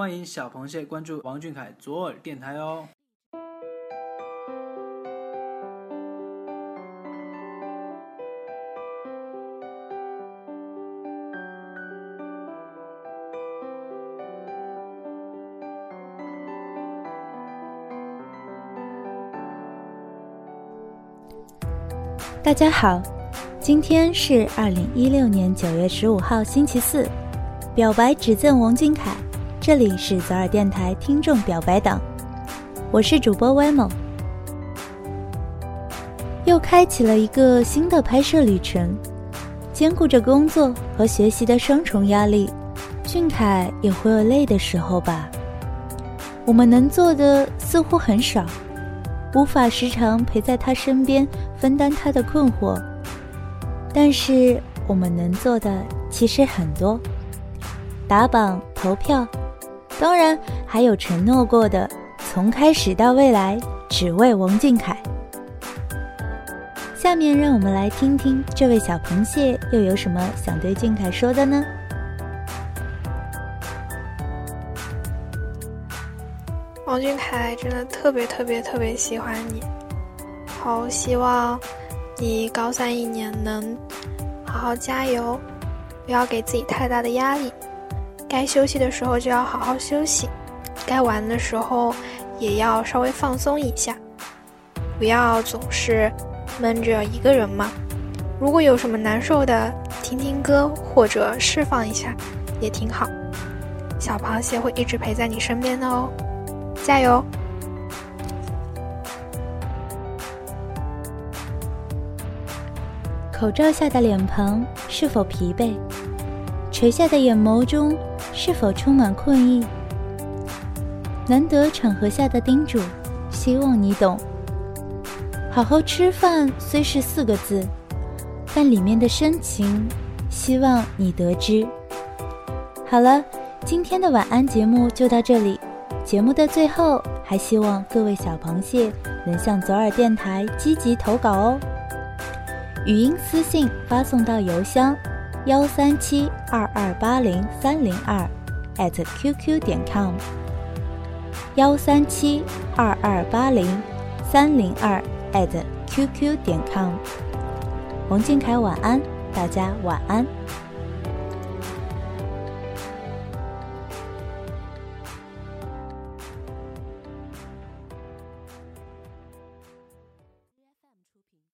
欢迎小螃蟹关注王俊凯左耳电台哦。大家好，今天是二零一六年九月十五号，星期四。表白只赠王俊凯，这里是左耳电台听众表白党，我是主播歪萌。又开启了一个新的拍摄旅程，兼顾着工作和学习的双重压力，俊凯也会有累的时候吧？我们能做的似乎很少，无法时常陪在他身边分担他的困惑，但是我们能做的其实很多。打榜投票，当然还有承诺过的，从开始到未来，只为王俊凯。下面让我们来听听这位小螃蟹又有什么想对俊凯说的呢？王俊凯真的特别特别特别喜欢你，好希望你高三一年能好好加油，不要给自己太大的压力。该休息的时候就要好好休息，该玩的时候也要稍微放松一下，不要总是闷着一个人嘛。如果有什么难受的，听听歌或者释放一下，也挺好。小螃蟹会一直陪在你身边的哦，加油！口罩下的脸庞是否疲惫？垂下的眼眸中。是否充满困意？难得场合下的叮嘱，希望你懂。好好吃饭虽是四个字，但里面的深情，希望你得知。好了，今天的晚安节目就到这里。节目的最后，还希望各位小螃蟹能向左耳电台积极投稿哦。语音私信发送到邮箱。幺三七二二八零三零二，at qq 点 com。幺三七二二八零三零二 at qq 点 com。王俊凯晚安，大家晚安。